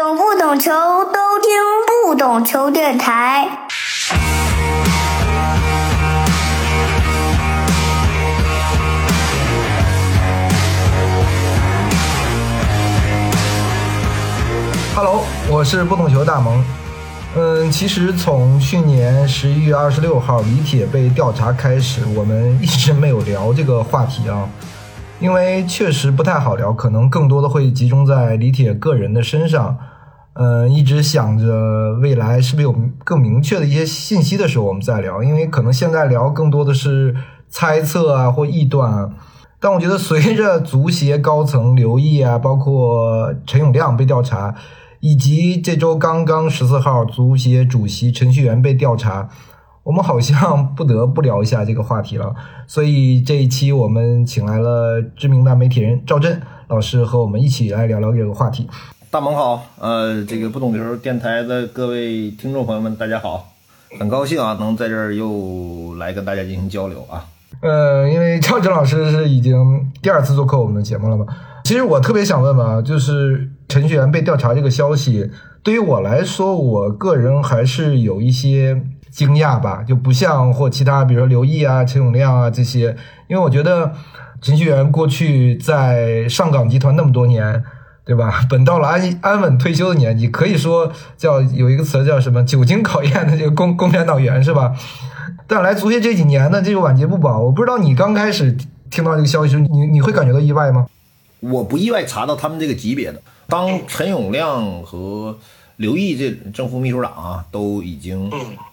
懂不懂球都听不懂球电台。Hello，我是不懂球大萌。嗯，其实从去年十一月二十六号李铁被调查开始，我们一直没有聊这个话题啊，因为确实不太好聊，可能更多的会集中在李铁个人的身上。嗯，一直想着未来是不是有更明确的一些信息的时候，我们再聊，因为可能现在聊更多的是猜测啊或臆断啊。但我觉得随着足协高层刘毅啊，包括陈永亮被调查。以及这周刚刚十四号，足协主席陈旭员被调查，我们好像不得不聊一下这个话题了。所以这一期我们请来了知名的媒体人赵震老师和我们一起来聊聊这个话题。大萌好，呃，这个不懂球电台的各位听众朋友们，大家好，很高兴啊，能在这儿又来跟大家进行交流啊。呃，因为赵哲老师是已经第二次做客我们的节目了嘛。其实我特别想问问啊，就是。程序员被调查这个消息，对于我来说，我个人还是有一些惊讶吧，就不像或其他，比如说刘毅啊、陈永亮啊这些，因为我觉得程序员过去在上港集团那么多年，对吧？本到了安安稳退休的年纪，可以说叫有一个词叫什么“久经考验的这个共共产党员”是吧？但来足协这几年呢，这个晚节不保，我不知道你刚开始听到这个消息时，你你会感觉到意外吗？我不意外查到他们这个级别的。当陈永亮和刘毅这正副秘书长啊都已经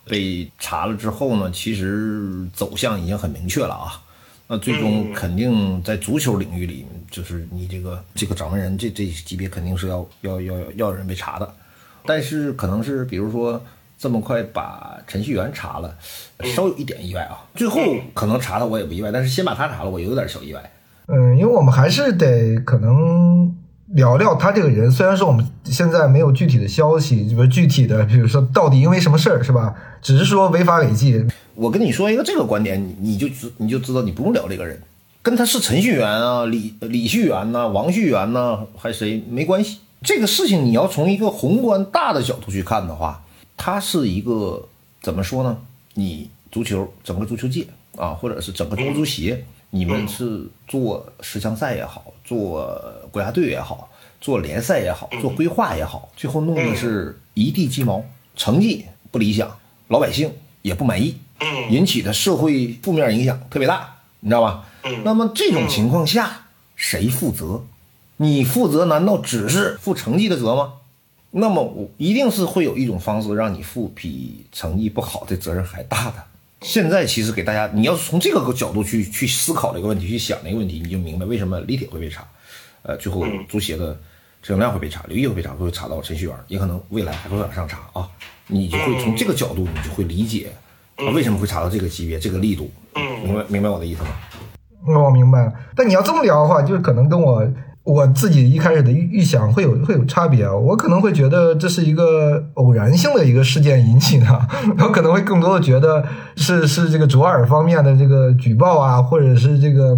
被查了之后呢，其实走向已经很明确了啊。那最终肯定在足球领域里，就是你这个这个掌门人这这级别肯定是要要要要有人被查的。但是可能是比如说这么快把程序员查了，稍有一点意外啊。最后可能查他我也不意外，但是先把他查了，我有点小意外。嗯，因为我们还是得可能。聊聊他这个人，虽然说我们现在没有具体的消息，比如具体的，比如说到底因为什么事儿，是吧？只是说违法违纪。我跟你说一个这个观点，你你就知你就知道，你不用聊这个人，跟他是程序员啊、李李旭元呐、王旭元呐，还谁没关系。这个事情你要从一个宏观大的角度去看的话，他是一个怎么说呢？你足球整个足球界啊，或者是整个中国足协。你们是做十强赛也好，做国家队也好，做联赛也好，做规划也好，最后弄的是一地鸡毛，成绩不理想，老百姓也不满意，引起的社会负面影响特别大，你知道吧？那么这种情况下，谁负责？你负责难道只是负成绩的责吗？那么我一定是会有一种方式让你负比成绩不好的责任还大的。现在其实给大家，你要是从这个角度去去思考这个问题，去想这个问题，你就明白为什么李铁会被查，呃，最后足协的陈永亮会被查，刘毅会被查，会查到程序员，也可能未来还会往上查啊。你就会从这个角度，你就会理解他为什么会查到这个级别、这个力度。明白明白我的意思吗？我明白了。但你要这么聊的话，就是可能跟我。我自己一开始的预预想会有会有差别啊，我可能会觉得这是一个偶然性的一个事件引起的，我可能会更多的觉得是是这个卓尔方面的这个举报啊，或者是这个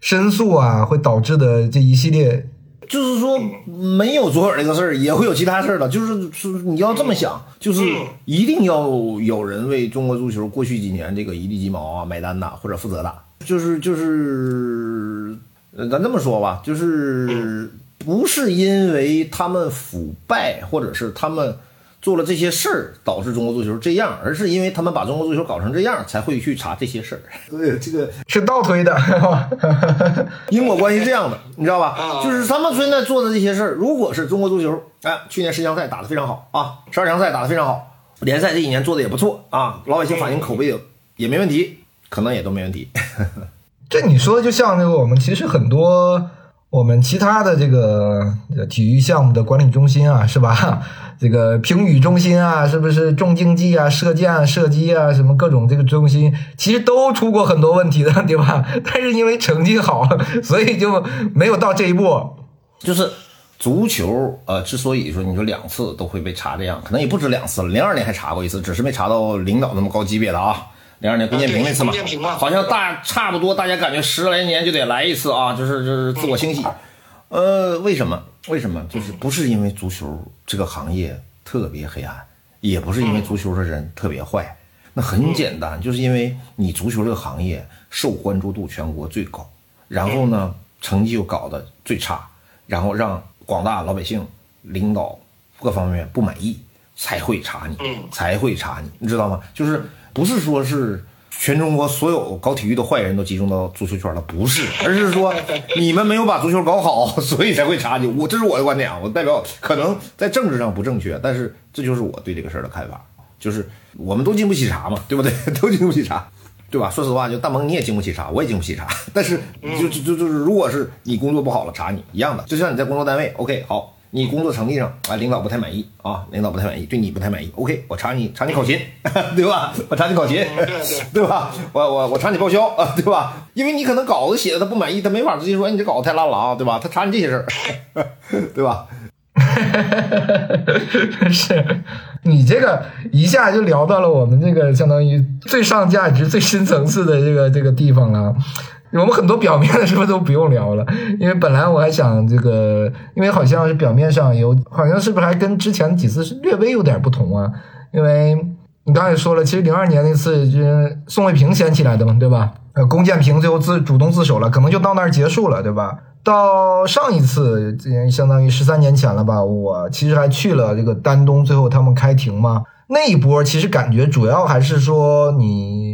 申诉啊，会导致的这一系列。就是说，没有左耳这个事儿，也会有其他事儿的。就是是你要这么想，就是一定要有人为中国足球过去几年这个一地鸡毛啊买单的，或者负责的。就是就是。咱这么说吧，就是不是因为他们腐败，或者是他们做了这些事儿导致中国足球这样，而是因为他们把中国足球搞成这样，才会去查这些事儿。对，这个 是倒推的，因果关系这样的，你知道吧？就是他们现在做的这些事儿，如果是中国足球，哎，去年十强赛打得非常好啊，十二强赛打得非常好，联赛这几年做的也不错啊，老百姓反映口碑也也没问题，可能也都没问题。这你说的就像那个我们其实很多我们其他的这个体育项目的管理中心啊，是吧？这个评语中心啊，是不是重竞技啊、射箭、啊射击啊，什么各种这个中心，其实都出过很多问题的，对吧？但是因为成绩好，所以就没有到这一步。就是足球，呃，之所以说你说两次都会被查这样，可能也不止两次了。零二年还查过一次，只是没查到领导那么高级别的啊。零二年龚建平那次嘛，好像大差不多，大家感觉十来年就得来一次啊，就是就是自我清洗。呃，为什么？为什么？就是不是因为足球这个行业特别黑暗，也不是因为足球的人特别坏，那很简单，就是因为你足球这个行业受关注度全国最高，然后呢，成绩又搞得最差，然后让广大老百姓、领导各方面不满意，才会查你，才会查你，你知道吗？就是不是说是。全中国所有搞体育的坏人都集中到足球圈了，不是，而是说你们没有把足球搞好，所以才会查你。我这是我的观点啊，我代表可能在政治上不正确，但是这就是我对这个事儿的看法，就是我们都经不起查嘛，对不对？都经不起查，对吧？说实话，就大萌你也经不起查，我也经不起查，但是就就就就是，如果是你工作不好了，查你一样的，就像你在工作单位，OK，好。你工作成绩上啊，领导不太满意啊，领导不太满意，对你不太满意。OK，我查你查你考勤，对吧？我查你考勤，对吧？我我我查你报销啊，对吧？因为你可能稿子写的他不满意，他没法直接说你这稿子太烂了啊，对吧？他查你这些事儿，对吧？是你这个一下就聊到了我们这个相当于最上价值、最深层次的这个这个地方了。我们很多表面的是不是都不用聊了？因为本来我还想这个，因为好像是表面上有，好像是不是还跟之前几次是略微有点不同啊？因为你刚才说了，其实零二年那次就是宋卫平掀起来的嘛，对吧？呃，龚建平最后自主动自首了，可能就到那儿结束了，对吧？到上一次，相当于十三年前了吧？我其实还去了这个丹东，最后他们开庭嘛，那一波其实感觉主要还是说你。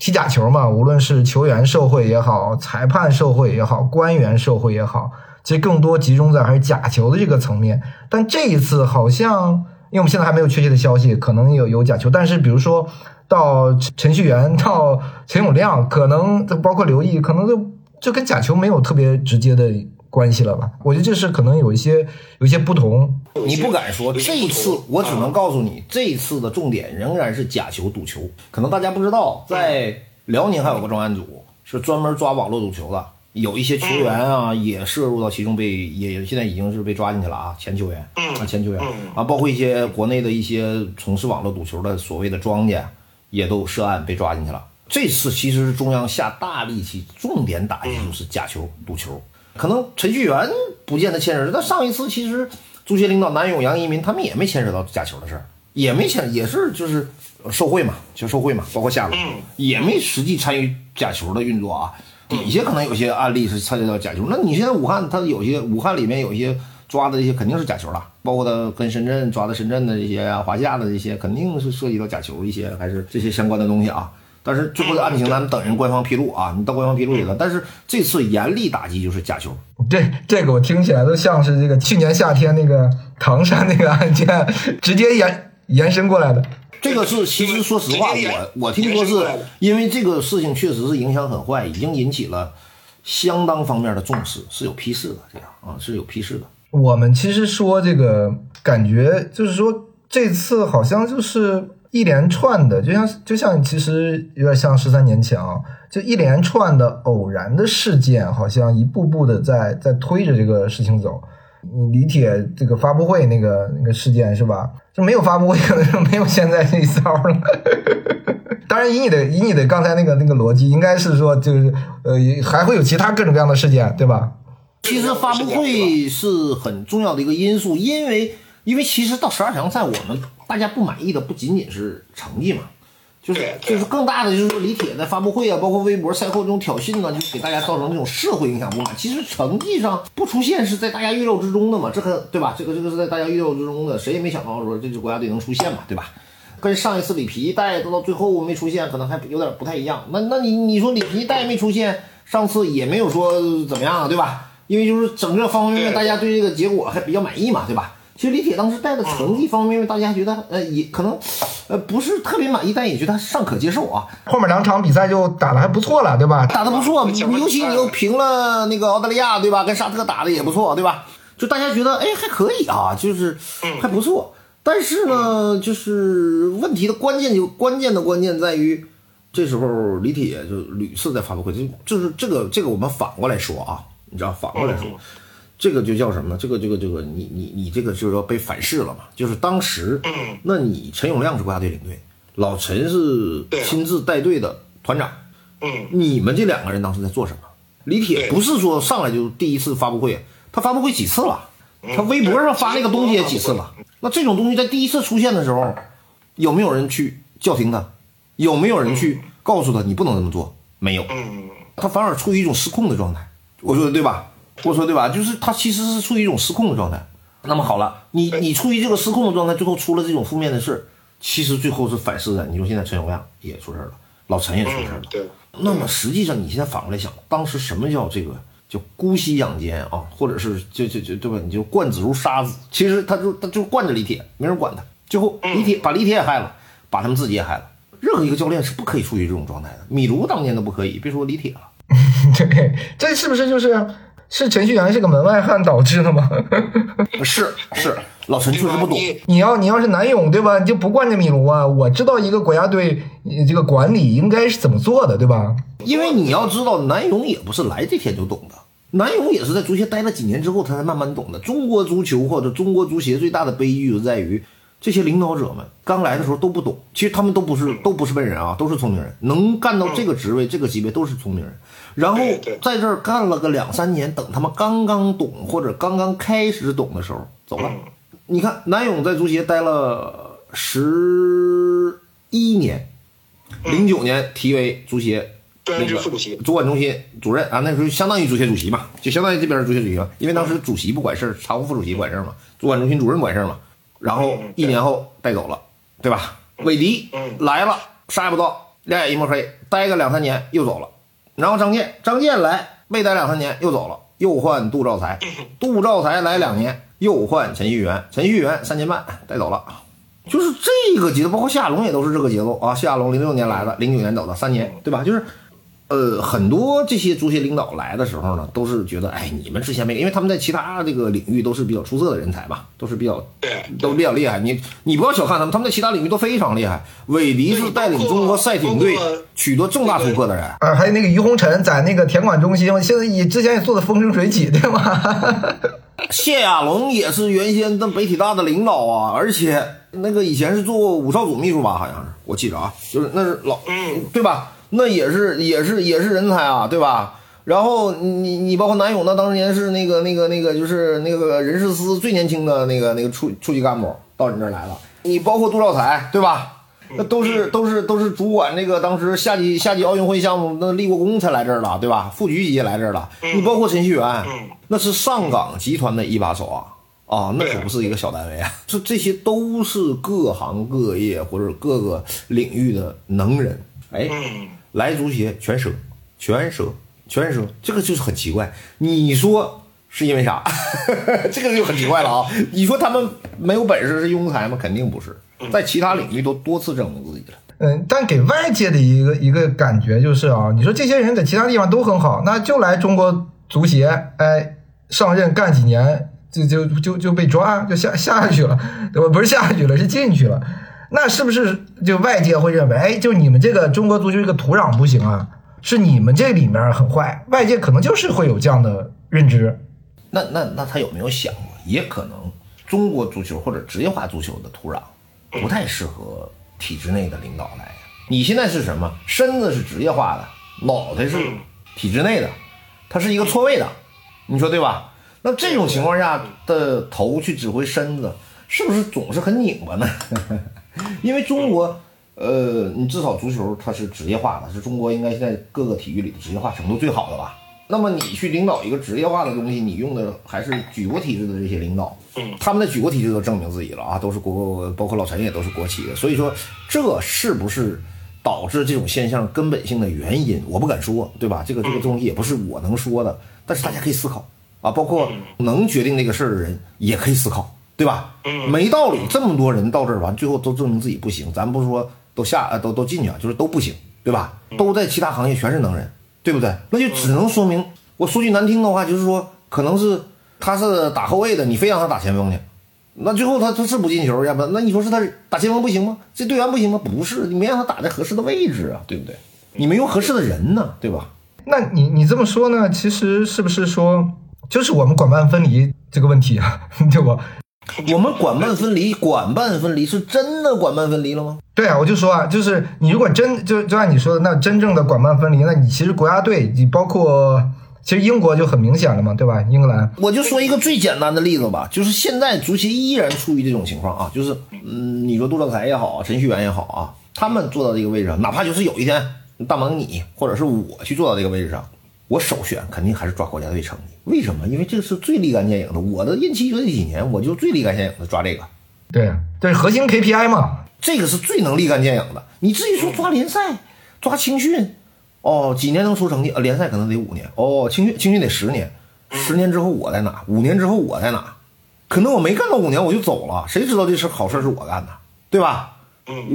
踢假球嘛，无论是球员受贿也好，裁判受贿也好，官员受贿也好，其实更多集中在还是假球的这个层面。但这一次好像，因为我们现在还没有确切的消息，可能有有假球。但是比如说到程序员到 陈永亮，可能包括刘毅，可能就就跟假球没有特别直接的。关系了吧？我觉得这是可能有一些有一些不同。你不敢说这一次，我只能告诉你，这一次的重点仍然是假球赌球。可能大家不知道，在辽宁还有个专案组是专门抓网络赌球的，有一些球员啊也涉入到其中，被也现在已经是被抓进去了啊，前球员啊，前球员啊，包括一些国内的一些从事网络赌球的所谓的庄家也都涉案被抓进去了。这次其实是中央下大力气，重点打击就是假球赌球。可能程序员不见得牵扯，但上一次其实足协领导南勇、杨一民他们也没牵扯到假球的事儿，也没牵，也是就是受贿嘛，就受贿嘛，包括下楼，也没实际参与假球的运作啊。底下可能有些案例是参与到假球，那你现在武汉他有些武汉里面有一些抓的这些肯定是假球了，包括他跟深圳抓的深圳的这些啊、华夏的这些，肯定是涉及到假球一些，还是这些相关的东西啊。但是最后的案情咱们等人官方披露啊，你到官方披露去了。但是这次严厉打击就是假球，这这个我听起来都像是这个去年夏天那个唐山那个案件直接延延伸过来的。这个是其实说实话，我我听说是因为这个事情确实是影响很坏，已经引起了相当方面的重视，是有批示的这样啊，是有批示的。我们其实说这个感觉就是说这次好像就是。一连串的，就像就像其实有点像十三年前啊，就一连串的偶然的事件，好像一步步的在在推着这个事情走。你李铁这个发布会那个那个事件是吧？就没有发布会，就没有现在这一骚了。当然，以你的以你的刚才那个那个逻辑，应该是说就是呃还会有其他各种各样的事件，对吧？其实发布会是很重要的一个因素，因为因为其实到十二强赛我们。大家不满意的不仅仅是成绩嘛，就是就是更大的就是说李铁在发布会啊，包括微博赛后这种挑衅呢，就给大家造成这种社会影响不满。其实成绩上不出现是在大家预料之中的嘛，这个对吧？这个这个是在大家预料之中的，谁也没想到说这支国家队能出现嘛，对吧？跟上一次里皮带都到最后没出现，可能还有点不太一样。那那你你说里皮带没出现，上次也没有说怎么样，对吧？因为就是整个方方面面大家对这个结果还比较满意嘛，对吧？其实李铁当时带的成绩方面，大家觉得呃也可能，呃不是特别满意，但也觉得尚可接受啊。后面两场比赛就打的还不错了，对吧？打的不错，尤其你又平了那个澳大利亚，对吧？跟沙特打的也不错，对吧？就大家觉得哎还可以啊，就是还不错。但是呢，就是问题的关键就关键的关键在于，这时候李铁就屡次在发布会，就就是这个这个我们反过来说啊，你知道反过来说。这个就叫什么？这个这个这个，你你你这个就是说被反噬了嘛？就是当时，嗯那你陈永亮是国家队领队，老陈是亲自带队的团长，嗯，你们这两个人当时在做什么？李铁不是说上来就第一次发布会，他发布会几次了？他微博上发那个东西也几次了。那这种东西在第一次出现的时候，有没有人去叫停他？有没有人去告诉他你不能这么做？没有，嗯他反而处于一种失控的状态。我说的对吧？我说对吧？就是他其实是处于一种失控的状态。那么好了，你你处于这个失控的状态，最后出了这种负面的事，其实最后是反噬的。你说现在陈友亮也出事儿了，老陈也出事儿了嗯，。对，那么实际上，你现在反过来想，当时什么叫这个叫姑息养奸啊，或者是就就就对吧？你就惯子如杀子，其实他就他就惯着李铁，没人管他。最后李铁把李铁也害了，把他们自己也害了。任何一个教练是不可以处于这种状态的，米卢当年都不可以，别说李铁了。对，这是不是就是是程序员是个门外汉导致的吗？是是，老陈确实不懂。你你要你要是南勇对吧？你就不惯着米卢啊？我知道一个国家队呃这个管理应该是怎么做的，对吧？因为你要知道，南勇也不是来这天就懂的，南勇也是在足协待了几年之后，他才慢慢懂的。中国足球或者中国足协最大的悲剧就在于，这些领导者们刚来的时候都不懂，其实他们都不是都不是笨人啊，都是聪明人，能干到这个职位、这个级别都是聪明人。然后在这儿干了个两三年，等他们刚刚懂或者刚刚开始懂的时候走了。你看南勇在足协待了十一年，零九年提为足协那个副主席主管中心主任啊，那时候相当于足协主席嘛，就相当于这边是足协主席嘛，因为当时主席不管事儿，常务副主席管事儿嘛，主管中心主任管事儿嘛。然后嗯一年后带走了，对吧？韦迪嗯来了，啥也不知道，两眼一抹黑，待个两三年又走了。然后张健，张健来没待两三年又走了，又换杜兆才，杜兆才来两年又换陈旭元，陈旭元三年半带走了。就是这个节奏，包括夏龙也都是这个节奏啊。夏龙零六年来的，零九年走的，三年，对吧？就是，呃，很多这些足协领导来的时候呢，都是觉得，哎，你们之前没，因为他们在其他这个领域都是比较出色的人才吧，都是比较对都比较厉害。你你不要小看他们，他们在其他领域都非常厉害。韦迪是带领中国赛艇队取得重大突破的人。啊，还有那个于洪臣在那个田管中心，现在也之前也做的风生水起，对吗？谢亚龙也是原先的北体大的领导啊，而且那个以前是做武少组秘书吧，好像是我记着啊，就是那是老，嗯对吧？那也是也是也是人才啊，对吧？然后你你包括南勇，那当年是那个那个那个就是那个人事司最年轻的那个那个处处级干部到你这儿来了，你包括杜兆才，对吧？那都是都是都是主管这个当时夏季夏季奥运会项目，那立过功才来这儿了，对吧？副局级也来这儿了，你包括陈旭元，那是上港集团的一把手啊。啊，那可不是一个小单位啊，这这些都是各行各业或者各个领域的能人。哎，嗯来足协全折，全折，全折，这个就是很奇怪。你说是因为啥？这个就很奇怪了啊！你说他们没有本事是庸才吗？肯定不是，在其他领域都多次证明自己了。嗯，但给外界的一个一个感觉就是啊，你说这些人在其他地方都很好，那就来中国足协，哎，上任干几年，就就就就被抓，就下下去了，对吧？不是下去了，是进去了。那是不是就外界会认为，哎，就你们这个中国足球这个土壤不行啊，是你们这里面很坏？外界可能就是会有这样的认知。那那那他有没有想过，也可能中国足球或者职业化足球的土壤不太适合体制内的领导来。你现在是什么？身子是职业化的，脑袋是体制内的，它是一个错位的，你说对吧？那这种情况下的头去指挥身子，是不是总是很拧巴呢？因为中国，呃，你至少足球它是职业化的，是中国应该现在各个体育里的职业化程度最好的吧？那么你去领导一个职业化的东西，你用的还是举国体制的这些领导，嗯他们的举国体制都证明自己了啊，都是国，包括老陈也都是国企的，所以说这是不是导致这种现象根本性的原因，我不敢说，对吧？这个这个东西也不是我能说的，但是大家可以思考啊，包括能决定这个事儿的人也可以思考，对吧？没道理，这么多人到这儿完，最后都证明自己不行，咱不是说都下呃都都进去啊，就是都不行，对吧？都在其他行业全是能人，对不对？那就只能说明，我说句难听的话，就是说可能是他是打后卫的，你非让他打前锋去。那最后他他是不进球，要不那你说是他打前锋不行吗？这队员不行吗？不是，你没让他打在合适的位置啊，对不对？你没用合适的人呢，对吧？那你你这么说呢？其实是不是说，就是我们管办分离这个问题啊，对吧？我们管办分离，管办分离是真的管办分离了吗？对啊，我就说啊，就是你如果真就就按你说的，那真正的管办分离，那你其实国家队，你包括其实英国就很明显了嘛，对吧？英格兰，我就说一个最简单的例子吧，就是现在足协依然处于这种情况啊，就是嗯，你说杜兆才也好，程序员也好啊，他们坐到这个位置上，哪怕就是有一天大蒙你或者是我去坐到这个位置上，我首选肯定还是抓国家队成绩。为什么？因为这是最立竿见影的。我的任期就这几年，我就最立竿见影的抓这个。对，这是核心 KPI 嘛，这个是最能立竿见影的。你至于说抓联赛、抓青训，哦，几年能出成绩？呃，联赛可能得五年，哦，青训青训得十年，十年之后我在哪？五年之后我在哪？可能我没干到五年我就走了，谁知道这事好事是我干的，对吧？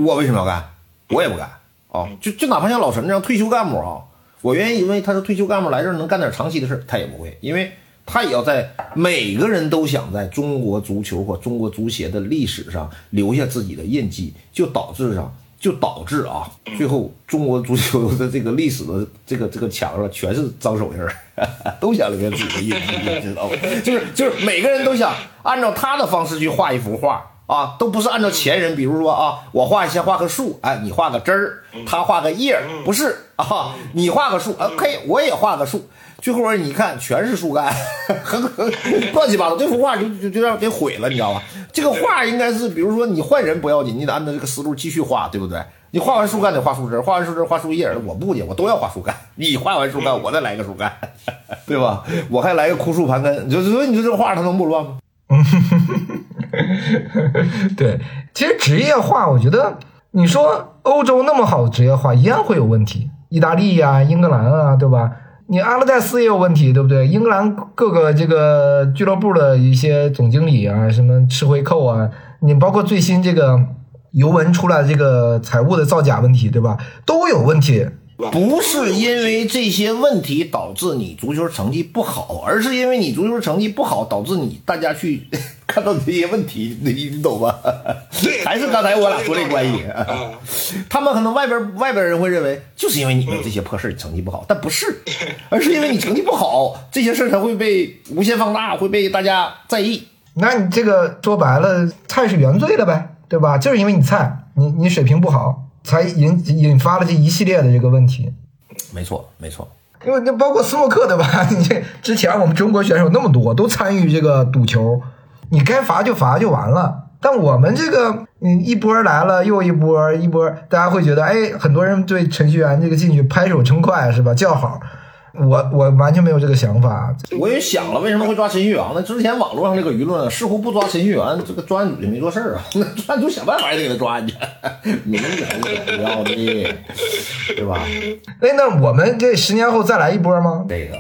我为什么要干？我也不干哦！就就哪怕像老陈这样退休干部啊，我愿意因为他是退休干部来这儿能干点长期的事儿，他也不会，因为他也要在每个人都想在中国足球或中国足协的历史上留下自己的印记，就导致上就导致啊，最后中国足球的这个历史的这个这个墙上全是脏手印儿，都想留下自己的印记，知道吗？就是就是每个人都想按照他的方式去画一幅画。啊，都不是按照前人，比如说啊，我画先画个树，哎，你画个枝儿，他画个叶儿，不是啊，你画个树，OK，我也画个树，最后你看全是树干，很很乱七八糟，这幅画就就就让给毁了，你知道吧？这个画应该是，比如说你换人不要紧，你得按照这个思路继续画，对不对？你画完树干得画树枝，画完树枝画树叶，我不去，我都要画树干。你画完树干，我再来个树干，对吧？我还来个枯树盘根，就所以你说这画它能不乱吗？对，其实职业化，我觉得你说欧洲那么好的职业化，一样会有问题。意大利呀、英格兰啊，对吧？你阿勒代斯也有问题，对不对？英格兰各个这个俱乐部的一些总经理啊，什么吃回扣啊，你包括最新这个尤文出来这个财务的造假问题，对吧？都有问题。不是因为这些问题导致你足球成绩不好，而是因为你足球成绩不好导致你大家去看到这些问题，你你懂吧？还是刚才我俩说这关系，他们可能外边外边人会认为就是因为你们这些破事成绩不好，但不是，而是因为你成绩不好，这些事才会被无限放大，会被大家在意。那你这个说白了，菜是原罪了呗，对吧？就是因为你菜，你你水平不好。才引引发了这一系列的这个问题，没错没错，因为那包括斯诺克对吧？你这之前我们中国选手那么多都参与这个赌球，你该罚就罚就完了。但我们这个嗯一波来了又一波一波，大家会觉得哎，很多人对程序员这个进去拍手称快是吧？叫好。我我完全没有这个想法。我也想了，为什么会抓程序员呢？之前网络上这个舆论似乎不抓程序员，这个专案组就没做事儿啊。那专案组想办法也得给他抓进去，明显是要的，对吧？哎，那我们这十年后再来一波吗？这个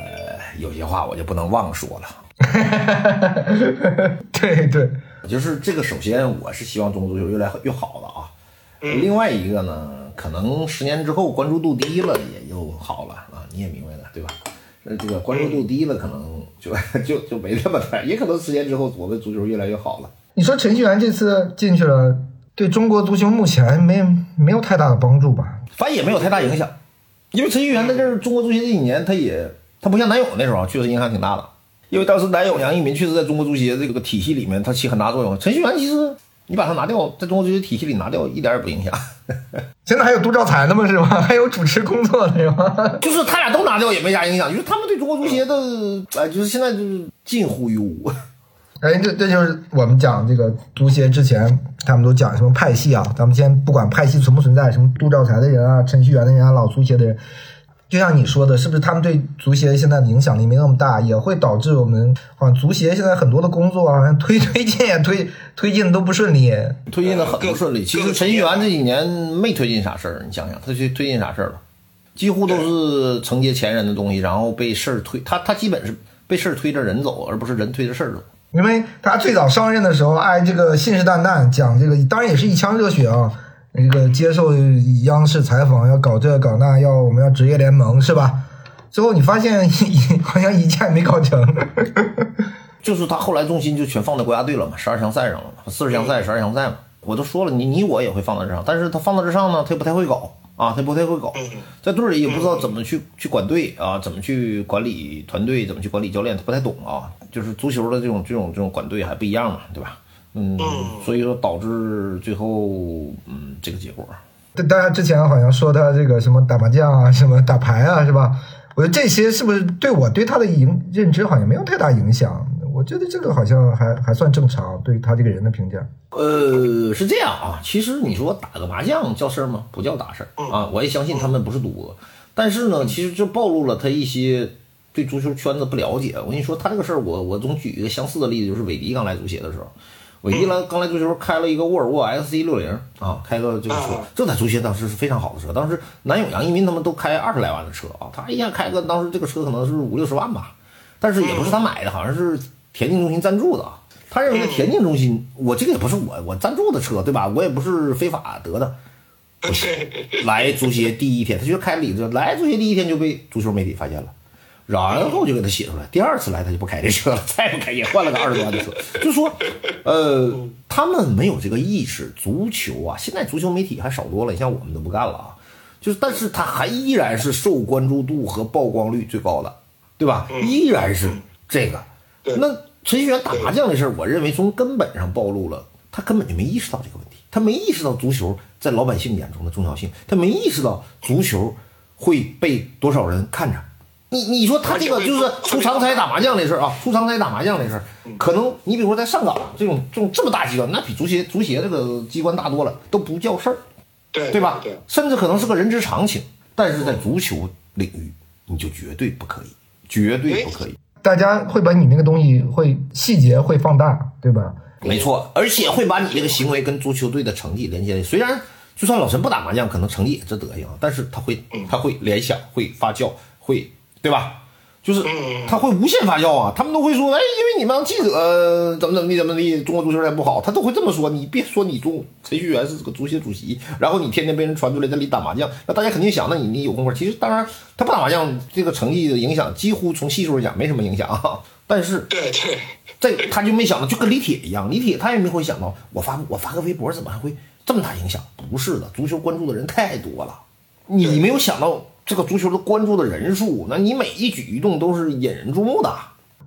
有些话我就不能忘说了。对对，就是这个。首先，我是希望中国足球越来越好了啊。另外一个呢，可能十年之后关注度低了，也就好了啊。你也明白了，对吧？那这个关注度低了，可能就 就就没这么快，也可能十年之后我们足球越来越好了。你说程序员这次进去了，对中国足球目前没没有太大的帮助吧？反正也没有太大影响，因为程序员在这儿中国足球这几年，他也他不像南勇那时候确实影响挺大的，因为当时南勇杨一民确实在中国足协这个体系里面他起很大作用。程序员其实。你把他拿掉，在中国足协体系里拿掉，一点也不影响。现在还有杜兆才呢吗？是吗？还有主持工作的是吗？就是他俩都拿掉也没啥影响，就是他们对中国足协的，哎，就是现在就是近乎于无。哎，这这就是我们讲这个足协之前，他们都讲什么派系啊？咱们先不管派系存不存在，什么杜兆才的人啊，程序员的人啊，老足协的人。就像你说的，是不是他们对足协现在的影响力没那么大，也会导致我们好像足协现在很多的工作啊，推 推进也推推进的都不顺利，推进的很不顺利。其实程序员这几年没推进啥事儿，你想想他去推进啥事儿了？几乎都是承接前人的东西，然后被事儿推，他他基本是被事儿推着人走，而不是人推着事儿走。因为他最早上任的时候，哎，这个信誓旦旦讲这个，当然也是一腔热血啊。那个接受央视采访，要搞这搞那，要我们要职业联盟是吧？最后你发现好像一件没搞成，就是他后来重心就全放在国家队了嘛，十二强赛上了嘛，四十强赛、十二强赛嘛。我都说了，你你我也会放在这上，但是他放在这上呢，他也不太会搞啊，他不太会搞，在队里也不知道怎么去去管队啊，怎么去管理团队，怎么去管理教练，他不太懂啊。就是足球的这种这种这种管队还不一样嘛，对吧？嗯，所以说导致最后嗯这个结果。大家之前好像说他这个什么打麻将啊，什么打牌啊，是吧？我觉得这些是不是对我对他的影认知好像没有太大影响？我觉得这个好像还还算正常，对他这个人的评价。呃，是这样啊，其实你说打个麻将叫事儿吗？不叫大事儿啊。我也相信他们不是赌博，但是呢，其实这暴露了他一些对足球圈子不了解。我跟你说，他这个事儿，我我总举一个相似的例子，就是韦迪刚来足协的时候，韦迪来刚来足球开了一个沃尔沃 XC 六零啊，开个这个车，这在足协当时是非常好的车。当时南永、杨一民他们都开二十来万的车啊，他一下开个当时这个车可能是五六十万吧，但是也不是他买的，好像是。田径中心赞助的，他认为田径中心，我这个也不是我我赞助的车，对吧？我也不是非法得的。来足协第一天，他就开理子，来足协第一天就被足球媒体发现了，然后就给他写出来。第二次来他就不开这车了，再不开也换了个二十多万的车。就说，呃，他们没有这个意识。足球啊，现在足球媒体还少多了，你像我们都不干了啊。就是，但是他还依然是受关注度和曝光率最高的，对吧？依然是这个。那程序员打麻将的事儿，我认为从根本上暴露了，他根本就没意识到这个问题，他没意识到足球在老百姓眼中的重要性，他没意识到足球会被多少人看着。你你说他这个就是出长差打麻将的事儿啊，出长差打麻将的事儿，可能你比如说在上岗这种这种这么大机关，那比足协足协这个机关大多了，都不叫事儿，对对吧？对，甚至可能是个人之常情，但是在足球领域，你就绝对不可以，绝对不可以。大家会把你那个东西会细节会放大，对吧？没错，而且会把你这个行为跟足球队的成绩连接。虽然就算老陈不打麻将，可能成绩也这德行，但是他会他会联想，会发酵，会对吧？就是他会无限发酵啊！他们都会说，哎，因为你们记者怎么怎么地怎么地，中国足球才不好，他都会这么说。你别说你中程序员是个足协主席，然后你天天被人传出来在里打麻将，那大家肯定想，那你你有功夫。其实当然他不打麻将，这个成绩的影响几乎从系数讲没什么影响啊。但是对对，这他就没想到，就跟李铁一样，李铁他也没会想到，我发我发个微博怎么还会这么大影响？不是的，足球关注的人太多了，你没有想到。这个足球的关注的人数，那你每一举一动都是引人注目的。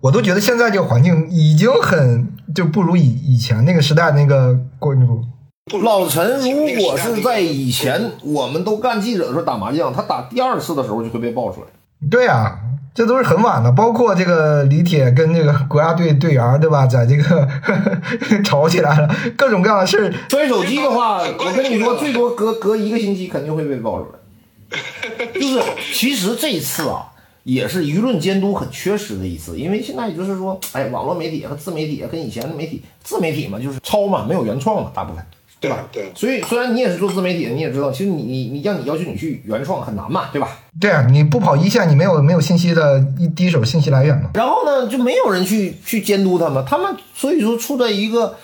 我都觉得现在这个环境已经很就不如以以前那个时代那个关注。老陈如果是在以前，我们都干记者的时候打麻将，他打第二次的时候就会被爆出来。对呀，这都是很晚的，包括这个李铁跟这个国家队队员，对吧？在这个 吵起来了，各种各样的事。摔手机的话，我跟你说，最多隔隔一个星期肯定会被爆出来。就是，其实这一次啊，也是舆论监督很缺失的一次，因为现在就是说，哎，网络媒体和自媒体跟以前的媒体，自媒体嘛，就是抄嘛，没有原创嘛，大部分，对吧？对。所以虽然你也是做自媒体的，你也知道，其实你你你让你要求你去原创很难嘛，对吧？对啊，你不跑一线，你没有没有信息的一第一手信息来源嘛。然后呢，就没有人去去监督他们，他们所以说处在一个，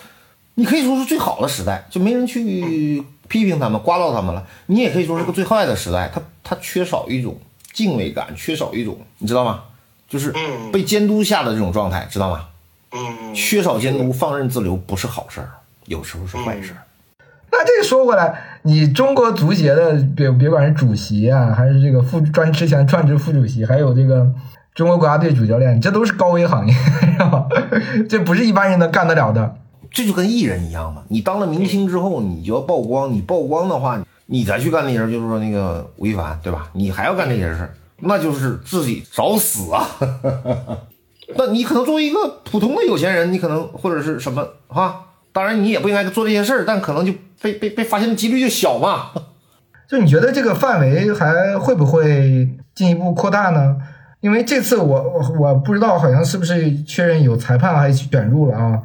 你可以说是最好的时代，就没人去。批评他们，刮到他们了。你也可以说是个最坏的时代，他他缺少一种敬畏感，缺少一种，你知道吗？就是被监督下的这种状态，知道吗？嗯，缺少监督，放任自流不是好事儿，有时候是坏事儿。那这说回来，你中国足协的别别管是主席啊，还是这个副专之前专职副主席，还有这个中国国家队主教练，这都是高危行业，这不是一般人能干得了的。这就跟艺人一样嘛，你当了明星之后，你就要曝光。你曝光的话，你再去干那些，就是说那个吴亦凡，对吧？你还要干这些事儿，那就是自己找死啊！那你可能作为一个普通的有钱人，你可能或者是什么哈，当然你也不应该做这些事儿，但可能就被被被发现的几率就小嘛。就你觉得这个范围还会不会进一步扩大呢？因为这次我我我不知道，好像是不是确认有裁判还卷入了啊？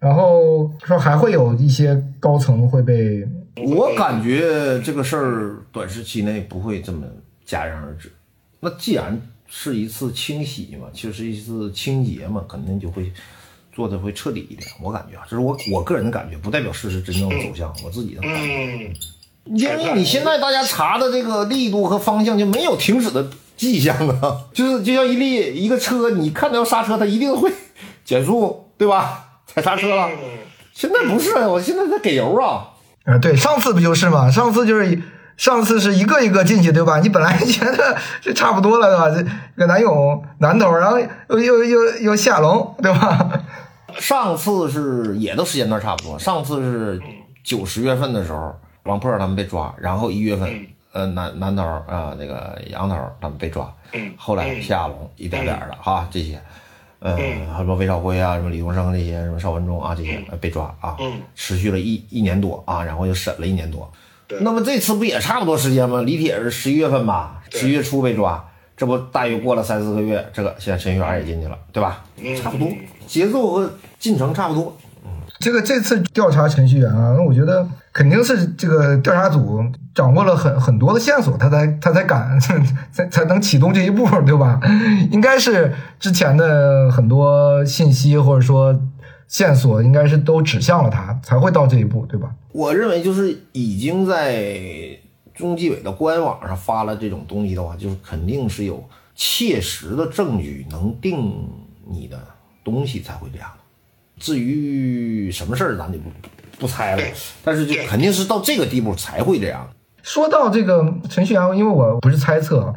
然后说还会有一些高层会被，我感觉这个事儿短时期内不会这么戛然而止。那既然是一次清洗嘛，就是一次清洁嘛，肯定就会做的会彻底一点。我感觉啊，这是我我个人的感觉，不代表事实真正的走向。我自己的感觉，因为你现在大家查的这个力度和方向就没有停止的迹象啊，就是就像一列一个车，你看到要刹车，它一定会减速，对吧？踩刹车了，现在不是，我现在在给油啊！啊，对，上次不就是嘛？上次就是上次是一个一个进去，对吧？你本来 觉得这差不多了，对吧？这个南勇南头，然后又又又又下龙，对吧？上次是也都时间段差不多，上次是九十月份的时候，王破他们被抓，然后一月份呃南南头啊那个杨头他们被抓，嗯后来夏龙一点点的哈这些，呃什么魏少辉啊什么李东升这些什么邵文忠啊这些呃被抓啊，嗯持续了一一年多啊，然后又审了一年多。那么这次不也差不多时间吗？李铁是十一月份吧，对十一月初被抓，这不大约过了三四个月，这个现在陈玉元也进去了，对吧？嗯差不多，节奏和进程差不多。这个这次调查程序员啊，那我觉得肯定是这个调查组掌握了很很多的线索，他才他才敢 才才能启动这一步，对吧？应该是之前的很多信息或者说线索，应该是都指向了他，才会到这一步，对吧？我认为就是已经在中纪委的官网上发了这种东西的话，就是肯定是有切实的证据能定你的东西才会这样。至于什么事儿，咱就不不猜了，但是就肯定是到这个地步才会这样。说到这个程序员，因为我不是猜测啊，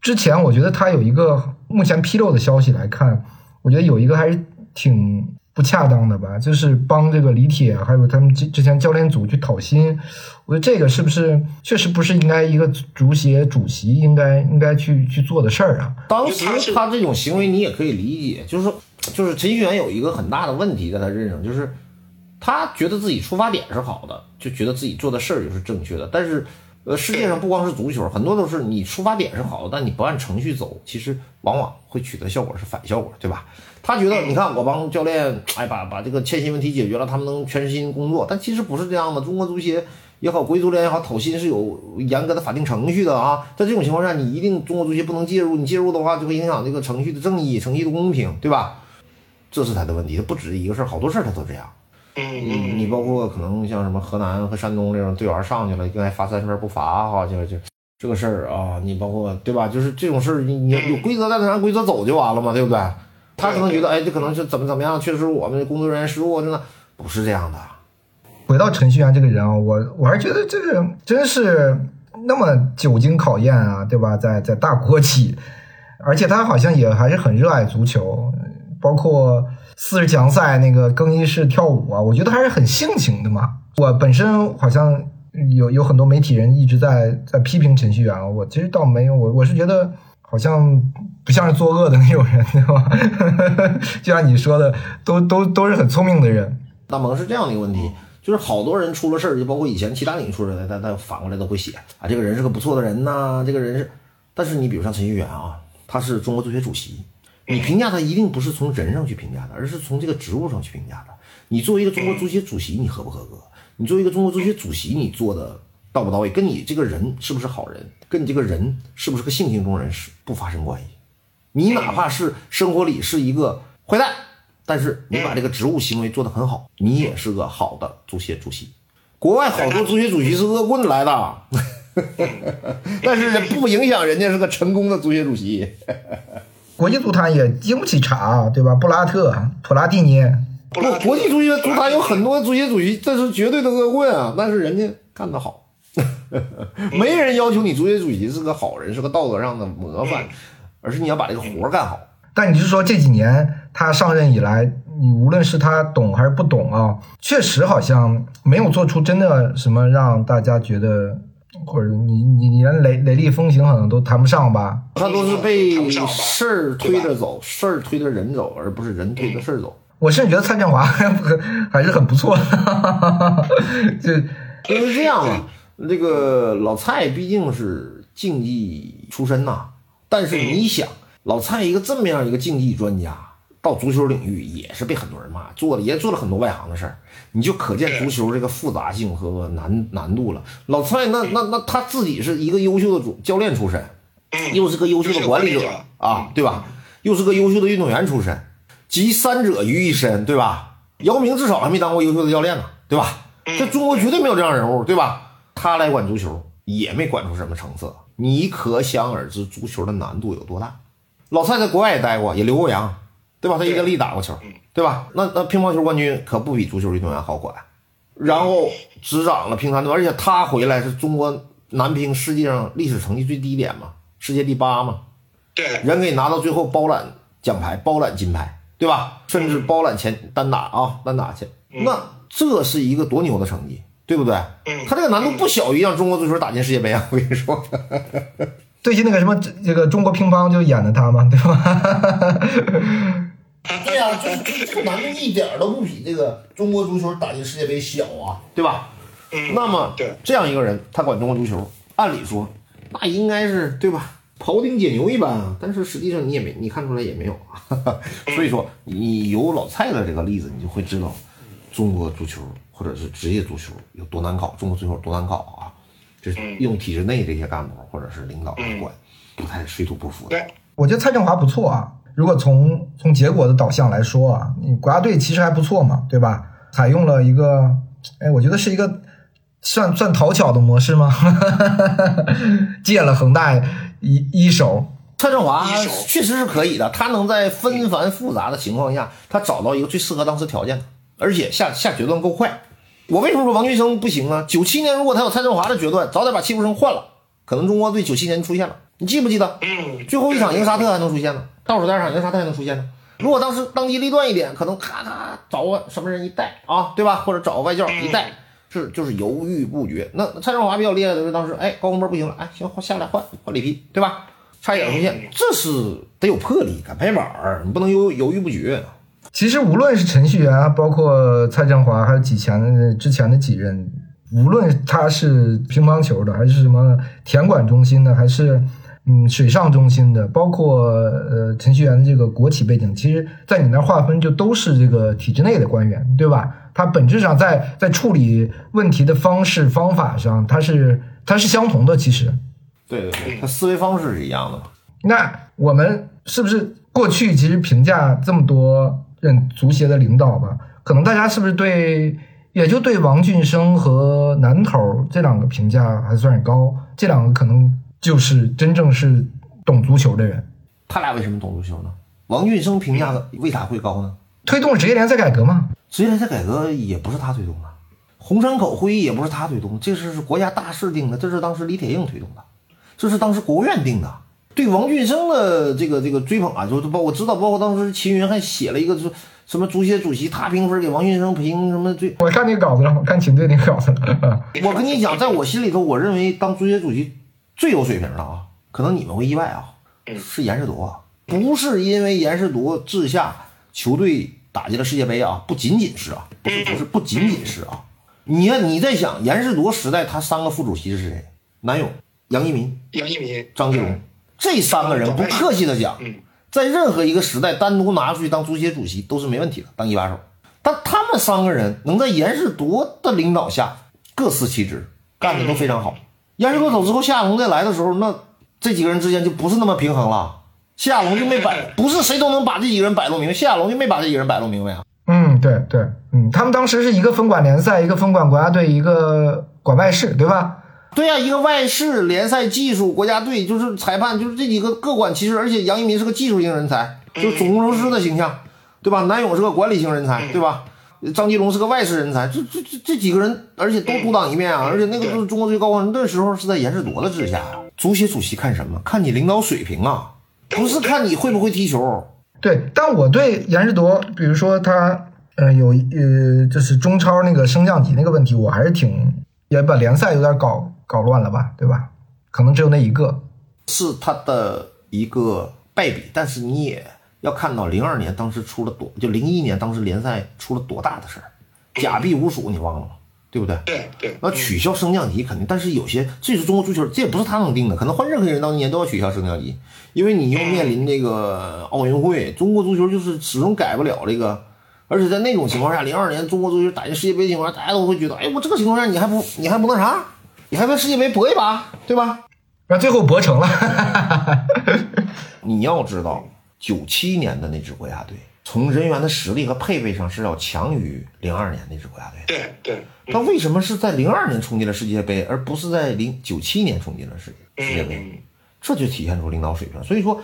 之前我觉得他有一个目前披露的消息来看，我觉得有一个还是挺不恰当的吧，就是帮这个李铁还有他们之之前教练组去讨薪，我觉得这个是不是确实不是应该一个足协主席应该应该去去做的事儿啊？当时他这种行为你也可以理解，就是说，就是陈戌源有一个很大的问题在他身上，就是他觉得自己出发点是好的，就觉得自己做的事儿就是正确的。但是，呃，世界上不光是足球，很多都是你出发点是好的，但你不按程序走，其实往往会取得效果是反效果，对吧？他觉得，你看我帮教练，哎，把把这个欠薪问题解决了，他们能全身心工作，但其实不是这样的。中国足协也好，国际足联也好，讨薪是有严格的法定程序的啊。在这种情况下，你一定中国足协不能介入，你介入的话就会影响这个程序的正义、程序的公平，对吧？这是他的问题，他不止一个事儿，好多事儿他都这样。嗯你包括可能像什么河南和山东这种队员上去了，应该罚三分不罚哈，就就这个事儿啊，你包括对吧？就是这种事儿，你你有规则在那按规则走就完了嘛，对不对？他可能觉得，哎，这可能是怎么怎么样，确实是我们工作人员失误，真的不是这样的。回到程序员这个人啊，我我还是觉得这个真是那么久经考验啊，对吧？在在大国企，而且他好像也还是很热爱足球，包括四十强赛那个更衣室跳舞啊，我觉得还是很性情的嘛。我本身好像有有很多媒体人一直在在批评程序员啊，我其实倒没有，我我是觉得好像不像是作恶的那种人，对吧？就像你说的，都都都是很聪明的人。大萌是这样的一个问题，就是好多人出了事儿，就包括以前其他领域出事儿的，他他反过来都会写啊，这个人是个不错的人呐、这个人是，但是你比如像陈戌源啊，他是中国足协主席，你评价他一定不是从人上去评价的，而是从这个职务上去评价的。你作为一个中国足协主席，你合不合格？你作为一个中国足协主席，你做的到不到位，跟你这个人是不是好人，跟你这个人是不是个性情中人是不发生关系。你哪怕是生活里是一个坏蛋，但是你把这个职务行为做得很好，你也是个好的足协主席。国外好多足协主席是恶棍来的，但是不影响人家是个成功的足协主席。国际足坛也经不起查，对吧？布拉特、普拉蒂尼，布拉特国际足协足坛有很多足协主席，这是绝对的恶棍啊！但是人家干得好，没人要求你足协主席是个好人，是个道德上的模范，而是你要把这个活儿干好。但你是说这几年他上任以来，你无论是他懂还是不懂啊，确实好像没有做出真的什么让大家觉得，或者你你你连雷雷厉风行可能都谈不上吧？他都是被事儿推着走，事儿推着人走，而不是人推着事儿走。我甚至觉得蔡建华 还不还是很不错的，就因为是这样啊，那个老蔡毕竟是竞技出身呐、但是你想，老蔡一个这么样一个竞技专家，到足球领域也是被很多人骂，做了也做了很多外行的事儿，你就可见足球这个复杂性和难难度了。老蔡那那那他自己是一个优秀的主教练出身，又是个优秀的管理者啊，对吧？又是个优秀的运动员出身，集三者于一身，对吧？姚明至少还没当过优秀的教练呢，对吧？这中国绝对没有这样人物，对吧？他来管足球也没管出什么成色，你可想而知足球的难度有多大。老蔡在国外也待过，也留过洋，对吧？他一个力打过球，对吧？那那乒乓球冠军可不比足球运动员好管。然后执掌了乒坛队，而且他回来是中国男乒世界上历史成绩最低点嘛，世界第八嘛，对，人可以拿到最后包揽奖牌、包揽金牌，对吧？甚至包揽前单打啊，单打去，那这是一个多牛的成绩！对不对？嗯他这个难度不小于让中国足球打进世界杯啊！我跟你说，最近那个什么这这个中国乒乓就演的他嘛，对吧？对呀、就是这个难度一点儿都不比这个中国足球打进世界杯小啊，对吧？嗯，那么对，这样一个人，他管中国足球，按理说那应该是对吧？庖丁解牛一般啊，但是实际上你也没你看出来也没有啊。所以说，你有老蔡的这个例子，你就会知道中国足球或者是职业足球有多难搞，中国足球有多难搞啊！就是用体制内这些干部或者是领导来管，不太水土不服的。对，我觉得蔡振华不错啊。如果从从结果的导向来说啊，你国家队其实还不错嘛，对吧？采用了一个，哎，我觉得是一个算算讨巧的模式吗？借了恒大一一手，蔡振华一手确实是可以的，他能在纷繁复杂的情况下，他找到一个最适合当时条件的，而且下下决断够快。我为什么说王俊生不行啊？九七年如果他有蔡振华的决断，早点把戚步生换了，可能中国队九七年出现了。你记不记得？嗯，最后一场赢沙特还能出现呢，倒数第二场赢沙特还能出现呢。如果当时当机立断一点，可能咔咔找个什么人一带啊，对吧？或者找个外教一带，是就是犹豫不决。那蔡振华比较厉害的就是当时，哎，高洪波不行了，哎，行，换下来换换里皮，对吧？差一点出现，这是得有魄力，敢拍板儿，你不能犹犹豫不决。其实无论是程序员啊，包括蔡振华，还有几前的之前的几任，无论他是乒乓球的，还是什么田管中心的，还是嗯水上中心的，包括呃程序员的这个国企背景，其实在你那儿划分就都是这个体制内的官员，对吧？他本质上在在处理问题的方式方法上，他是他是相同的，其实。对对对，他思维方式是一样的嘛。那我们是不是过去其实评价这么多任足协的领导吧，可能大家是不是对也就对王俊生和南头这两个评价还算是高，这两个可能就是真正是懂足球的人，他俩为什么懂足球呢？王俊生评价为啥会高呢？推动职业联赛改革吗。职业联赛改革也不是他推动的，红山口会议也不是他推动的，这是是国家大事定的，这是当时李铁映推动的，这是当时国务院定的。对王俊生的这个这个追捧啊，就是包我知道，包括当时秦云还写了一个说什么足协主席他评分给王俊生评什么最。我看那个稿子了，我看秦队那个稿子了。我跟你讲，在我心里头，我认为当足协主席最有水平的啊，可能你们会意外啊，是严世铎，不是因为严世铎治下球队打进了世界杯啊，不仅仅是啊，不是不是不仅仅是啊，你看你在想严世铎时代，他三个副主席是谁？南勇、杨一民、杨一民、张继龙，这三个人不客气的讲，嗯，在任何一个时代单独拿出去当足协主席都是没问题的，当一把手。但他们三个人能在严世铎的领导下各司其职，干的都非常好。严世铎走之后，谢亚龙再来的时候，那这几个人之间就不是那么平衡了。谢亚龙就没摆，不是谁都能把这几个人摆弄明白，谢亚龙就没把这几个人摆弄明白啊。嗯，对对，嗯，他们当时是一个分管联赛，一个分管国家队，一个管外事，对吧？对呀、一个外事、联赛技术、国家队，就是裁判，就是这几个各管其事。而且杨一民是个技术型人才，就总工程师的形象，对吧？南勇是个管理型人才，对吧？张继龙是个外事人才，这这这这几个人，而且都独当一面啊！而且那个都是中国最高官，那时候是在严世铎的治下呀。足协主席看什么？看你领导水平啊，不是看你会不会踢球。对，但我对严世铎，比如说他，呃，有呃，就是中超那个升降级那个问题，我还是挺也把联赛有点搞搞乱了吧，对吧？可能只有那一个。是他的一个败笔，但是你也要看到零二年当时出了多，就零一年当时联赛出了多大的事儿，假币无数，你忘了吗？对不对？对对，那取消升降级肯定，但是有些这是中国足球，这也不是他能定的，可能换任何人当年都要取消升降级，因为你又面临这个奥运会，中国足球就是始终改不了这个，而且在那种情况下，零二年中国足球打进世界杯的情况下，大家都会觉得，哎，我这个情况下你还不你还不那啥，你还在世界杯搏一把，对吧？那最后搏成了，你要知道，九七年的那支国家队，从人员的实力和配备上是要强于零二年那支国家队的。对对，他为什么是在零二年冲进了世界杯，而不是在零九七年冲进了世世界杯？这就体现出领导水平。所以说，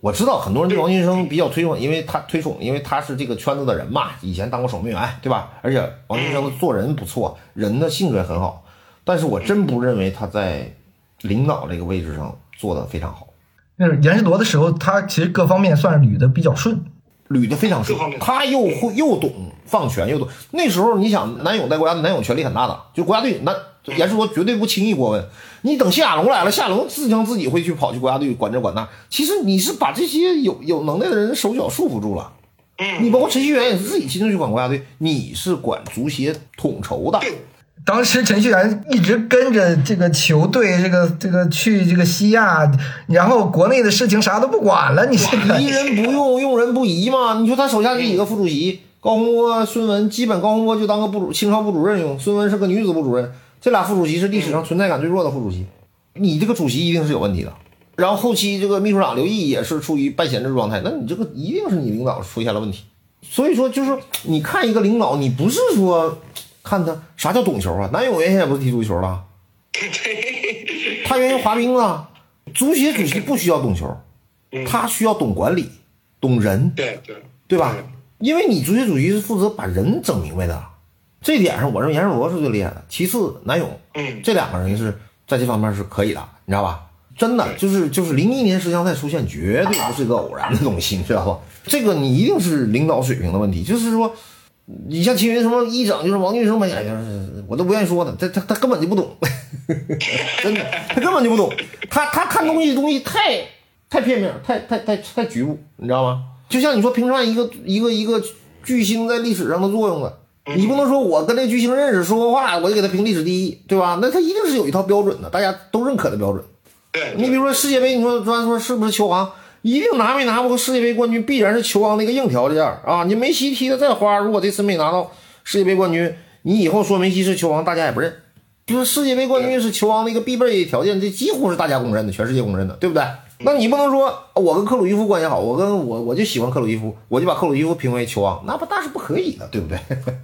我知道很多人对王俊生比较推崇，因为他推崇，因为他是这个圈子的人嘛，以前当过守门员，对吧？而且王俊生的做人不错，人的性格也很好。但是我真不认为他在领导这个位置上做得非常好。就是严世铎的时候，他其实各方面算是捋的比较顺。捋的非常顺他又会又懂放权又懂。那时候你想，南勇在国家队，南勇权力很大的，就国家队南严世铎绝对不轻易过问。你等谢亚龙来了，谢亚龙自将自己会去跑去国家队管这管那。其实你是把这些有有能耐的人手脚束缚住了。嗯，你包括陈戌源也是自己亲自去管国家队，你是管足协统筹的。对，当时程序员一直跟着这个球队，这个这个去这个西亚，然后国内的事情啥都不管了，你这个疑人不用，用人不疑嘛。你说他手下这几个副主席，高洪波、孙文，基本高洪波就当个部主清朝部主任用，孙文是个女子部主任，这俩副主席是历史上存在感最弱的副主席。你这个主席一定是有问题的。然后后期这个秘书长刘毅也是处于半闲置状态，那你这个一定是你领导出现了问题。所以说，就是你看一个领导，你不是说看他啥叫懂球啊？南勇原先也不是踢足球的，他原先滑冰了。足协主席不需要懂球，他需要懂管理、懂人。对对对吧？因为你足协主席是负责把人整明白的，这点上我认为严世罗是最厉害的。其次，南勇，嗯这两个人是在这方面是可以的，你知道吧？真的就是就是零一年世强赛出现，绝对不是个偶然的东西，你知道吧？这个你一定是领导水平的问题，就是说，你像秦云什么一整就是王俊生吧，哎呀，我都不愿意说他，他他他根本就不懂，真的，他根本就不懂，他他看东西东西太太片面，太太太太局部，你知道吗？就像你说评判一个一个一个巨星在历史上的作用了，你不能说我跟这巨星认识说过话，我就给他评历史第一，对吧？那他一定是有一套标准的，大家都认可的标准。对，你比如说世界杯，你说咱说是不是球王？一定拿没拿过世界杯冠军，必然是球王的一个硬条件啊！你梅西踢的再花，如果这次没拿到世界杯冠军，你以后说梅西是球王，大家也不认。就是世界杯冠军是球王的一个必备条件，这几乎是大家公认的，全世界公认的，对不对？那你不能说我跟克鲁伊夫关系好，我跟我我就喜欢克鲁伊夫，我就把克鲁伊夫评为球王，那不那是不可以的，对不对？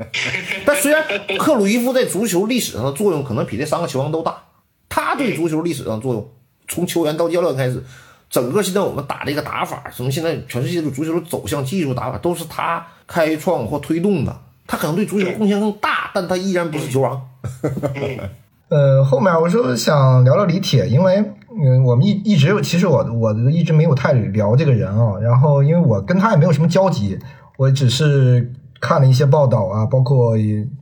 但虽然克鲁伊夫在足球历史上的作用可能比这三个球王都大，他对足球历史上的作用，从球员到教练开始，整个现在我们打这个打法，什么现在全世界的足球的走向、技术打法，都是他开创或推动的。他可能对足球贡献更大，但他依然不是球王。呃，后面我说想聊聊李铁，因为嗯，我们一一直其实我我一直没有太聊这个人啊。然后因为我跟他也没有什么交集，我只是看了一些报道啊，包括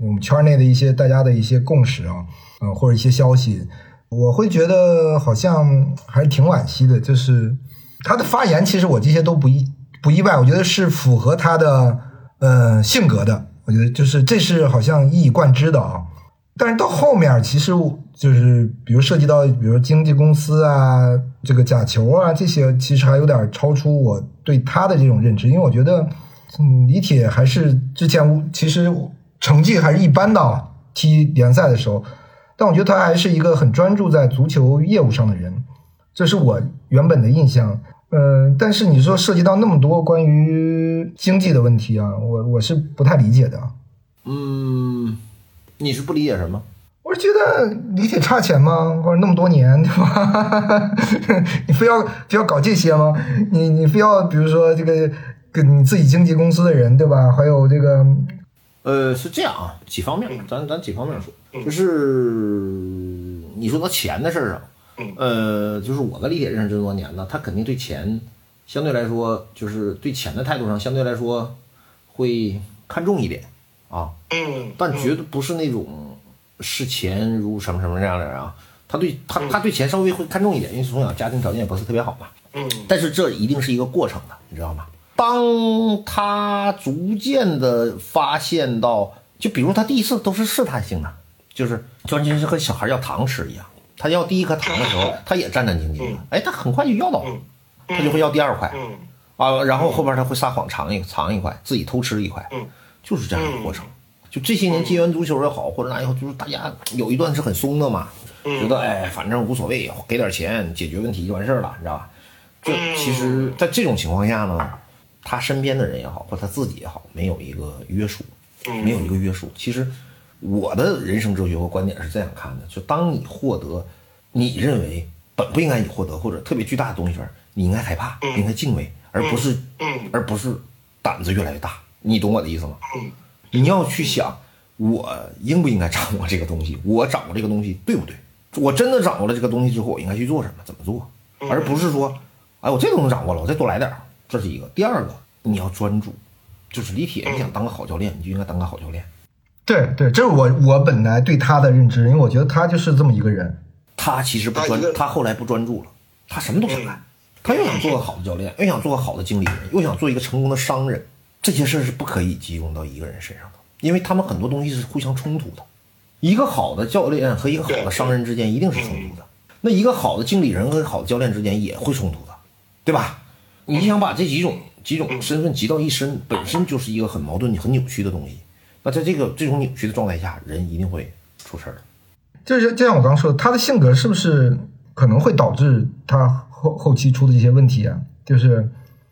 我们圈内的一些大家的一些共识啊，嗯、或者一些消息，我会觉得好像还是挺惋惜的。就是他的发言，其实我这些都不意不意外，我觉得是符合他的呃性格的。我觉得就是这是好像一以贯之的啊。但是到后面，其实就是比如涉及到，比如经纪公司啊，这个假球啊，这些其实还有点超出我对他的这种认知，因为我觉得，嗯，李铁还是之前其实成绩还是一般的啊，踢联赛的时候，但我觉得他还是一个很专注在足球业务上的人，这是我原本的印象。嗯，但是你说涉及到那么多关于经济的问题啊，我我是不太理解的。嗯，你是不理解什么？我是觉得李铁差钱吗？或者那么多年，对吧？你非要非要搞这些吗？你你非要比如说这个跟你自己经纪公司的人，对吧？还有这个，呃，是这样啊，几方面，咱咱几方面说，就是你说到钱的事儿上，呃，就是我跟李铁认识这么多年呢，他肯定对钱相对来说，就是对钱的态度上相对来说会看重一点啊，嗯，但绝对不是那种视钱如什么什么这样的人啊。他对他他对钱稍微会看重一点，因为从小家庭条件也不是特别好嘛。嗯，但是这一定是一个过程的，你知道吗？当他逐渐的发现到，就比如他第一次都是试探性的，就是就完全是和小孩要糖吃一样。他要第一颗糖的时候，他也战战兢兢的，哎，他很快就要到了，他就会要第二块嗯。啊，然后后边他会撒谎尝一尝一块，自己偷吃一块，嗯。就是这样一个过程。就这些年接援足球也好，或者哪也好，就是大家有一段是很松的嘛，觉得哎，反正无所谓，给点钱解决问题就完事儿了，你知道吧？这其实，在这种情况下呢，他身边的人也好，或他自己也好，没有一个约束，没有一个约束。其实，我的人生哲学和观点是这样看的：就当你获得你认为本不应该你获得或者特别巨大的东西时，你应该害怕，应该敬畏，而不是，而不是胆子越来越大。你懂我的意思吗？你要去想，我应不应该掌握这个东西？我掌握这个东西对不对？我真的掌握了这个东西之后，我应该去做什么？怎么做？而不是说，哎，我这都能掌握了，我再多来点儿。这是一个。第二个，你要专注。就是李铁，你想当个好教练，你就应该当个好教练。对对，这是我我本来对他的认知，因为我觉得他就是这么一个人。他其实不专他后来不专注了，他什么都想干。他又想做个好的教练，又想做个好的经理人，又想做一个成功的商人。这些事儿是不可以集中到一个人身上的，因为他们很多东西是互相冲突的。一个好的教练和一个好的商人之间一定是冲突的，那一个好的经理人和好的教练之间也会冲突的，对吧？你想把这几种几种身份集到一身，本身就是一个很矛盾、很扭曲的东西。那在这个这种扭曲的状态下，人一定会出事儿的。就是就像我刚刚说的，他的性格是不是可能会导致他后后期出的这些问题啊？就是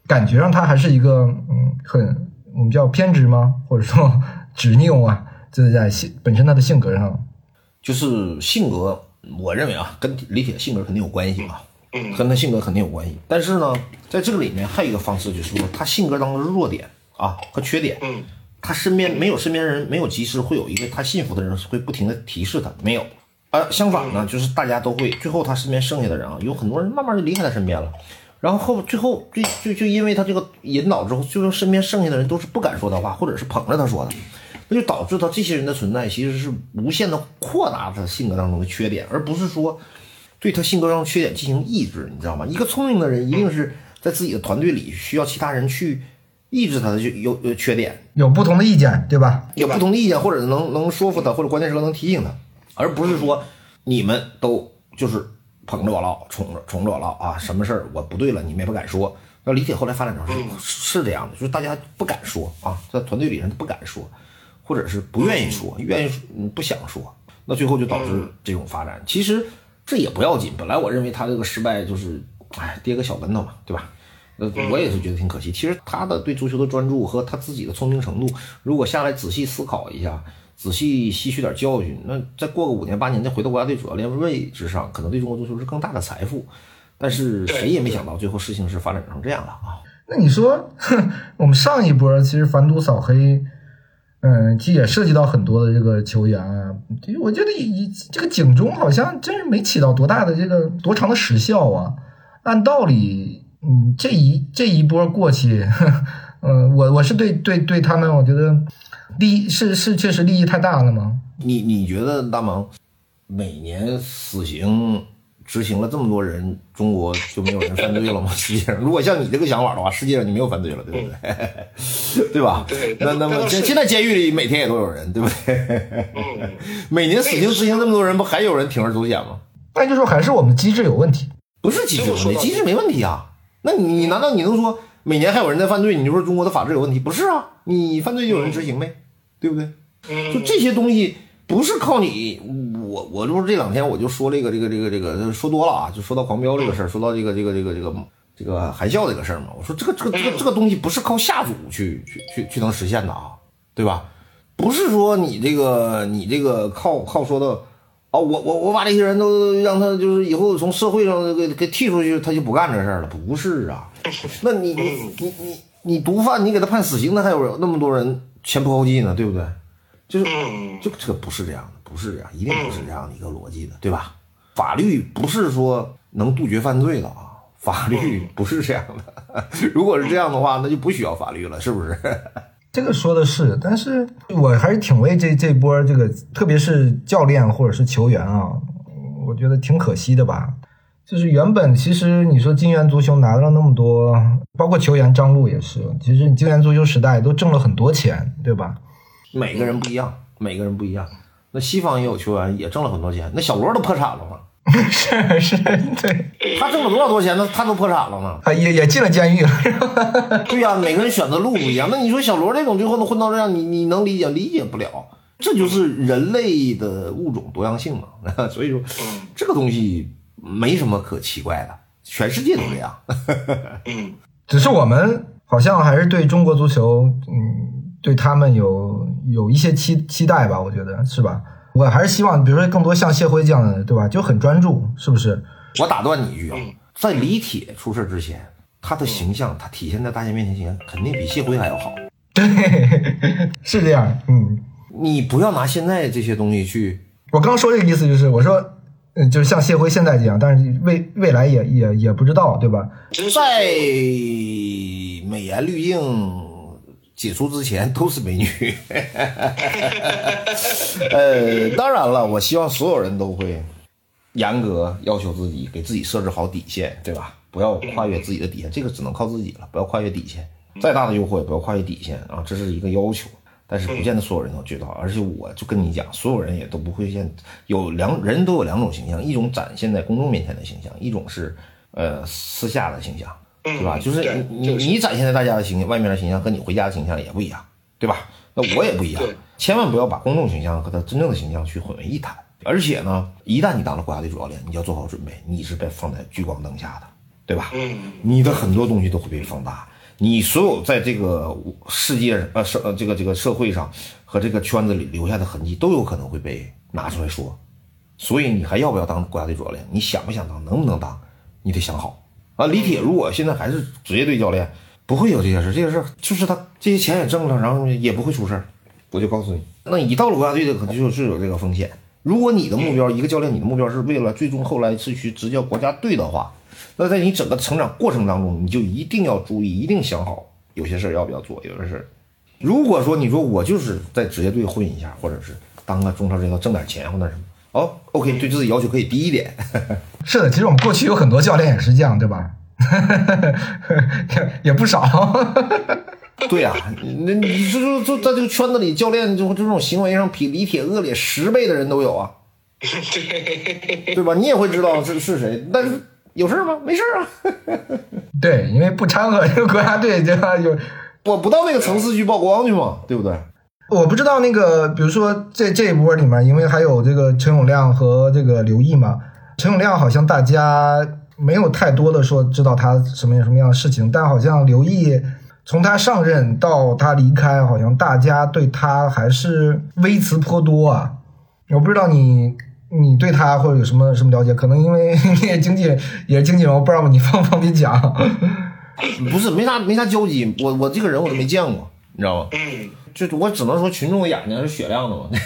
感觉上他还是一个嗯，很我们叫偏执吗？或者说 执拗啊？这是在性本身他的性格上。就是性格，我认为啊，跟李铁性格肯定有关系啊，嗯跟他性格肯定有关系。但是呢，在这个里面还有一个方式，就是说他性格当中的弱点啊和缺点，嗯他身边没有身边人，没有及时会有一个他信服的人会不停的提示他，没有。而相反呢，就是大家都会，最后他身边剩下的人啊，有很多人慢慢就离开他身边了。然后后最后就就就因为他这个引导之后，最后身边剩下的人都是不敢说的话，或者是捧着他说的，那就导致他这些人的存在其实是无限的扩大他性格当中的缺点，而不是说对他性格上的缺点进行抑制，你知道吗？一个聪明的人一定是在自己的团队里需要其他人去抑制他的就有有缺点，有不同的意见，对吧？有不同的意见，或者能能说服他，或者关键时刻能提醒他，而不是说你们都就是捧着我唠，宠着宠着我唠啊，什么事儿我不对了，你们也不敢说。要李铁后来发展成是是这样的，就是大家不敢说啊，在团队里人不敢说，或者是不愿意说，愿意说嗯不想说，那最后就导致这种发展。其实这也不要紧，本来我认为他这个失败就是，哎，跌个小跟头嘛，对吧？呃，我也是觉得挺可惜。其实他的对足球的专注和他自己的聪明程度，如果下来仔细思考一下，仔细吸取点教训，那再过个五年八年，再回到国家队主教练位置上，可能对中国足球是更大的财富。但是谁也没想到，最后事情是发展成这样了啊！那你说，哼，我们上一波其实反赌扫黑，嗯，其实也涉及到很多的这个球员啊。其实我觉得以这个警钟好像真是没起到多大的这个多长的时效啊。按道理，嗯，这一这一波过去，嗯，我我是对对对他们，我觉得利益是是确实利益太大了吗？你你觉得大萌每年死刑执行了这么多人，中国就没有人犯罪了吗？世界上，如果像你这个想法的话，世界上就没有犯罪了，对不对？对 吧？对那那么现现在监狱里每天也都有人，对不对？嗯，每年死刑执行这么多人，不还有人铤而走险吗？那就说还是我们机制有问题。不是机制有问题，机制没问题啊。那你你难道你能说每年还有人在犯罪，你就说中国的法治有问题？不是啊，你犯罪就有人执行呗，对不对？嗯就这些东西不是靠你，我我这不是这两天我就说这个这个这个这个说多了啊，就说到狂飙这个事儿，说到这个这个这个这个这个含笑这个事儿嘛，我说这个这个这个这个东西不是靠下组去去去去能实现的啊，对吧？不是说你这个你这个靠靠说的哦，我我我把这些人都让他就是以后从社会上给给踢出去，他就不干这事儿了，不是啊？那你你你你毒贩，你给他判死刑，那还有那么多人前仆后继呢，对不对？就是就这个这个不是这样的，不是这样，一定不是这样的一个逻辑的，对吧？法律不是说能杜绝犯罪的啊，法律不是这样的。如果是这样的话，那就不需要法律了，是不是？这个说的是，但是我还是挺为这这波这个，特别是教练或者是球员啊，我觉得挺可惜的吧。就是原本其实你说金元足球拿了那么多，包括球员张璐也是，其实你金元足球时代都挣了很多钱，对吧？每个人不一样，每个人不一样。那西方也有球员也挣了很多钱，那小罗都破产了嘛？是是，对，他挣了多少多钱呢？他都破产了呢？啊也也进了监狱了，是吧？对呀、每个人选择路不一样。那你说小罗这种最后都混到这样，你你能理解？理解不了。这就是人类的物种多样性嘛。所以说，这个东西没什么可奇怪的，全世界都这样。嗯只是我们好像还是对中国足球，嗯，对他们有有一些期期待吧，我觉得是吧？我还是希望，比如说更多像谢辉这样的，对吧？就很专注，是不是？我打断你一句啊，在李铁出事之前，他的形象，他体现在大家面前形象肯定比谢辉还要好。对，是这样。嗯，你不要拿现在这些东西去我刚说这个意思就是，我说，嗯，就是像谢辉现在这样，但是未未来也也也不知道，对吧？在美颜滤镜解除之前都是美女。呃，当然了，我希望所有人都会严格要求自己，给自己设置好底线，对吧？不要跨越自己的底线，这个只能靠自己了，不要跨越底线。再大的诱惑也不要跨越底线啊，这是一个要求。但是不见得所有人都知道，而且我就跟你讲，所有人也都不会现有两人都有两种形象，一种展现在公众面前的形象，一种是呃私下的形象，对吧？就是对你就是你展现在大家的形象，外面的形象和你回家的形象也不一样，对吧？那我也不一样对，千万不要把公众形象和他真正的形象去混为一谈。而且呢，一旦你当了国家队主教练，你要做好准备，你是被放在聚光灯下的，对吧？嗯，你的很多东西都会被放大，你所有在这个世界呃社呃这个这个社会上和这个圈子里留下的痕迹都有可能会被拿出来说，所以你还要不要当国家队主教练？你想不想当？能不能当？你得想好啊。李铁如果现在还是职业队教练，不会有这些事，这些事就是他这些钱也挣了，然后也不会出事儿。我就告诉你，那你到了国家队的可能就是有这个风险。如果你的目标，一个教练，你的目标是为了最终后来是去执教国家队的话，那在你整个成长过程当中，你就一定要注意，一定想好有些事儿要不要做，有些事儿。如果说你说我就是在职业队混一下，或者是当个中超职业挣点钱或者什么，哦，OK，对自己要求可以低一点。是的，其实我们过去有很多教练也是这样，对吧？也也不少。对呀、那你就就就在这个圈子里，教练就这种行为上比李铁恶劣十倍的人都有啊，对，对吧？你也会知道是是谁，但是有事儿吗？没事儿啊，对，因为不掺和这个国家队，对吧？有我不到那个层次去曝光去嘛，对不对？我不知道那个，比如说这这一波里面，因为还有这个陈永亮和这个刘毅嘛，陈永亮好像大家没有太多的说知道他什么什么样的事情，但好像刘毅从他上任到他离开，好像大家对他还是微词颇多啊。我不知道你你对他或者有什么什么了解，可能因为 你也经纪人也是经纪人，我不知道你方不方便讲。不是没啥没啥交集，我我这个人我都没见过，你知道吗？嗯，就我只能说群众的眼睛是雪亮的嘛。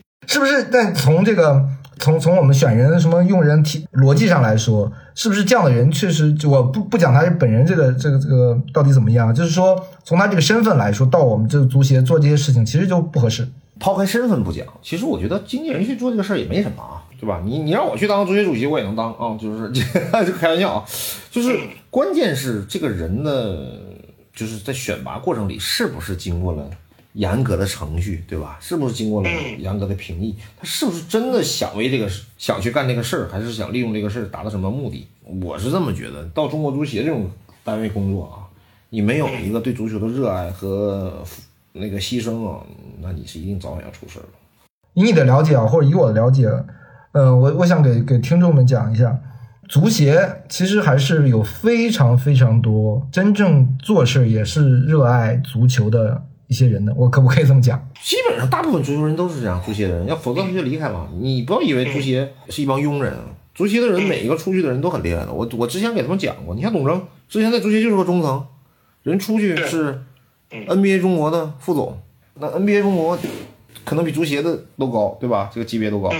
是不是？但从这个从从我们选人什么用人体逻辑上来说，是不是这样的人确实？我不不讲他本人这个这个这个到底怎么样，就是说从他这个身份来说，到我们这个足协做这些事情，其实就不合适。抛开身份不讲，其实我觉得经纪人去做这个事儿也没什么啊，对吧？你你让我去当足协主席，我也能当啊，就是这 就开玩笑啊，就是关键是这个人的就是在选拔过程里是不是经过了严格的程序，对吧？是不是经过了严格的评议？他是不是真的想为这个事想去干这个事儿，还是想利用这个事儿达到什么目的？我是这么觉得。到中国足协这种单位工作啊，你没有一个对足球的热爱和那个牺牲啊，那你是一定早晚要出事儿的。以你的了解啊，或者以我的了解，呃，我我想给给听众们讲一下，足协其实还是有非常非常多真正做事也是热爱足球的一些人的，我可不可以这么讲？基本上大部分足球人都是这样，足协的人，要否则他就离开了。你不要以为足协是一帮庸人啊，足协的人每一个出去的人都很厉害的。我我之前给他们讲过，你像董铮之前在足协就是个中层，人出去是 NBA 中国的副总，那 NBA 中国可能比足协的都高，对吧？这个级别都高。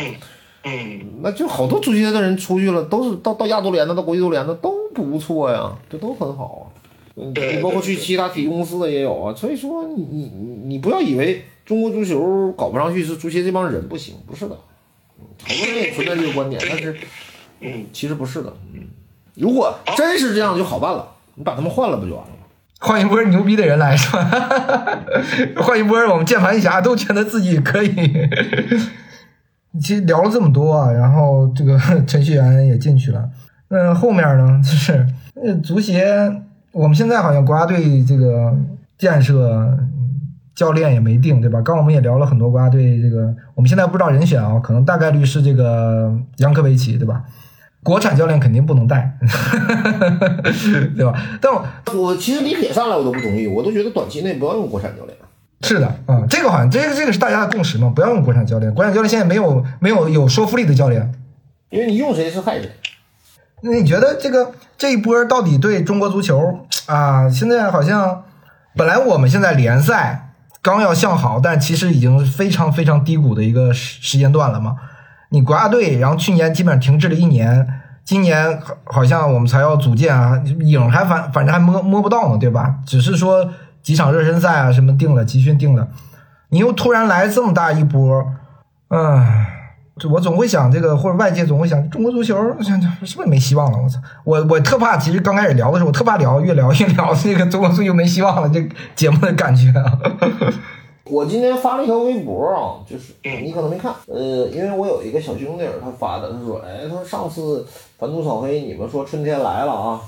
嗯，那就好多足协的人出去了，都是到到亚足联的，到国际足联的都不错呀，这都很好啊。嗯，对你包括去其他体育公司的也有啊。所以说你，你你你不要以为中国足球搞不上去是足协这帮人不行，不是的。嗯好多人也存在这个观点，但是，嗯，其实不是的。嗯，如果真是这样就好办了，你把他们换了不就完了吗？换一波牛逼的人来是吧？换一波我们键盘侠都觉得自己可以。其实聊了这么多啊，然后这个程序员也进去了。那后面呢，就是那足协，我们现在好像国家队这个建设嗯教练也没定，对吧？刚我们也聊了很多国家队这个，我们现在不知道人选啊，可能大概率是这个扬科维奇，对吧？国产教练肯定不能带，对吧？但我我其实李铁上来我都不同意，我都觉得短期内不要用国产教练。是的，啊、这个好像这个这个是大家的共识嘛，不要用国产教练，国产教练现在没有没有有说服力的教练。因为你用谁是害谁。那你觉得这个这一波到底对中国足球啊？现在好像本来我们现在联赛刚要向好，但其实已经非常非常低谷的一个时时间段了嘛。你国家队，然后去年基本上停滞了一年，今年好好像我们才要组建啊，影还反反正还摸摸不到呢，对吧？只是说几场热身赛啊什么定了，集训定了，你又突然来这么大一波，唉。这我总会想这个，或者外界总会想中国足球想想是不是没希望了？我操！我我特怕，其实刚开始聊的时候，我特怕聊，越聊越聊这个中国足球没希望了，这节目的感觉啊。我今天发了一条微博啊，就是你可能没看，呃，因为我有一个小兄弟他发的，他说，哎，他说上次反赌扫黑，你们说春天来了啊，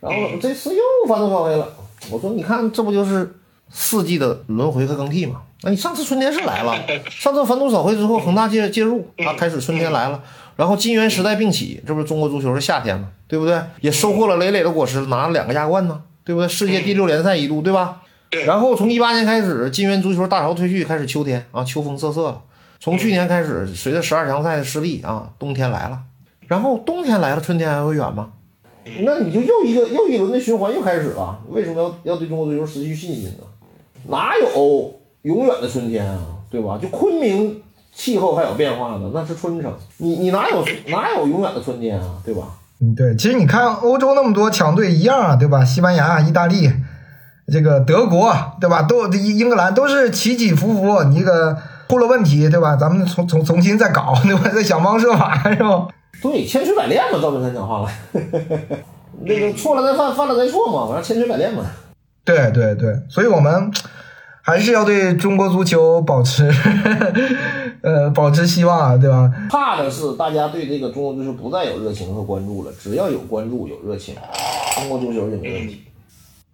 然后这次又反赌扫黑了。我说，你看这不就是四季的轮回和更替吗？那你上次春天是来了，上次反赌扫黑之后，恒大介介入，啊，开始春天来了，然后金元时代并起，这不是中国足球是夏天吗？对不对？也收获了累累的果实，拿了两个亚冠呢，对不对？世界第六联赛一度，对吧？然后从一八年开始，金元足球大潮退去，开始秋天啊，秋风瑟瑟了。从去年开始，随着十二强赛的失利啊，冬天来了。然后冬天来了，春天还会远吗？那你就又一个又一轮的循环又开始了。为什么要要对中国足球失去信心呢？哪有永远的春天啊？对吧？就昆明气候还有变化呢，那是春城。你你哪有哪有永远的春天啊？对吧？嗯，对，其实你看欧洲那么多强队一样啊，对吧？西班牙、意大利。这个德国对吧？都英英格兰都是起起伏伏，你这个出了问题对吧？咱们重重重新再搞对吧？再想方设法是吧？对，千锤百炼嘛，赵本山讲话了，那个错了再犯，犯了再错嘛，反正千锤百炼嘛。对对对，所以我们还是要对中国足球保持 呃保持希望啊，对吧？怕的是大家对这个中国足球不再有热情和关注了，只要有关注有热情，中国足球就没问题。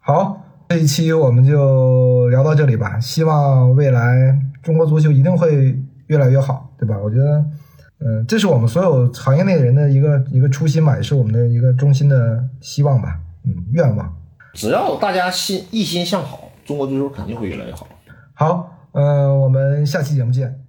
好。这一期我们就聊到这里吧，希望未来中国足球一定会越来越好，对吧？我觉得，嗯，这是我们所有行业内人的一个一个初心吧，也是我们的一个衷心的希望吧，嗯，愿望。只要大家心一心向好，中国足球肯定会越来越好。好，嗯，我们下期节目见。